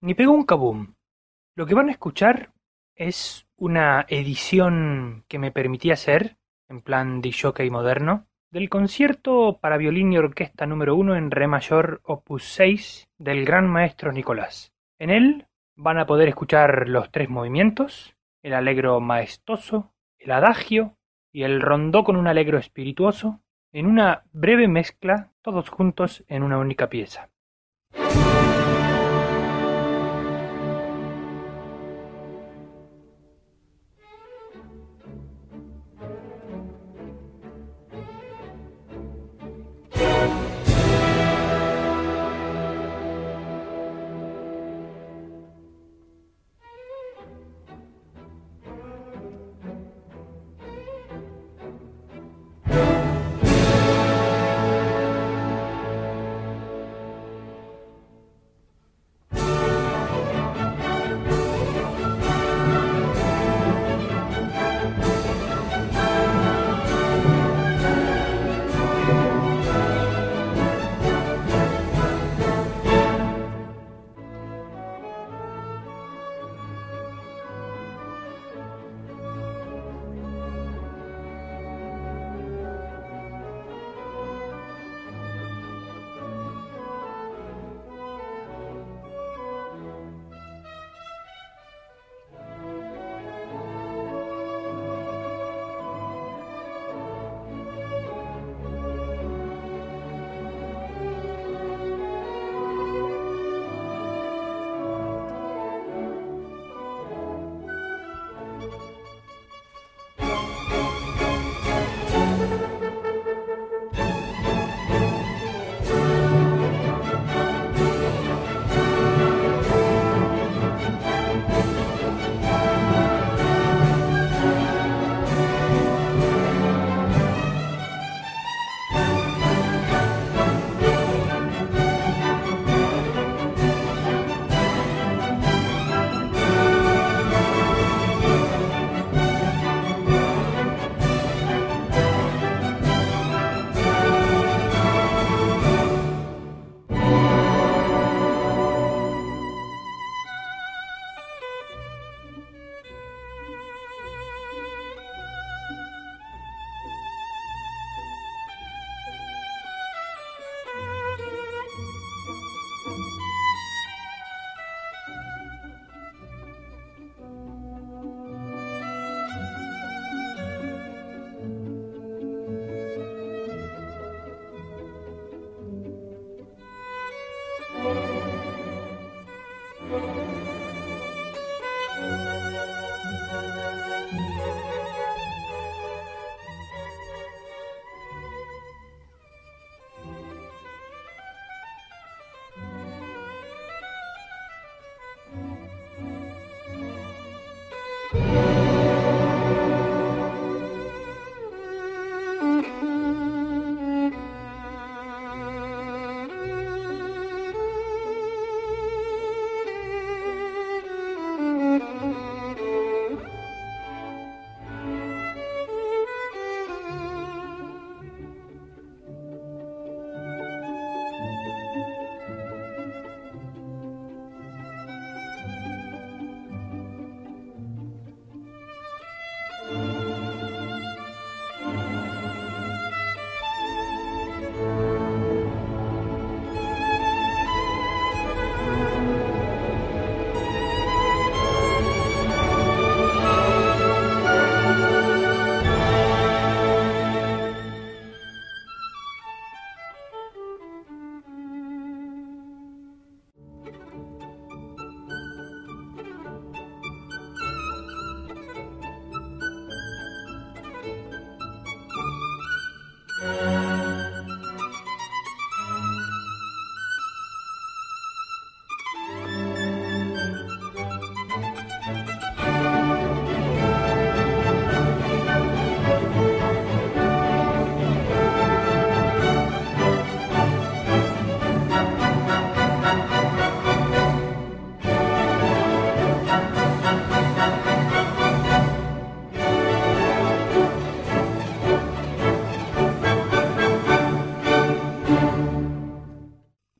Ni pegó un kaboom. Lo que van a escuchar es una edición que me permití hacer, en plan de jockey moderno, del concierto para violín y orquesta número 1 en re mayor opus 6 del gran maestro Nicolás. En él van a poder escuchar los tres movimientos, el alegro maestoso, el adagio y el rondó con un alegro espirituoso, en una breve mezcla, todos juntos en una única pieza.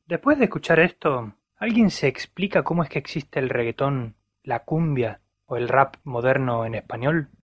Después de escuchar esto, ¿Alguien se explica cómo es que existe el reggaetón, la cumbia o el rap moderno en español?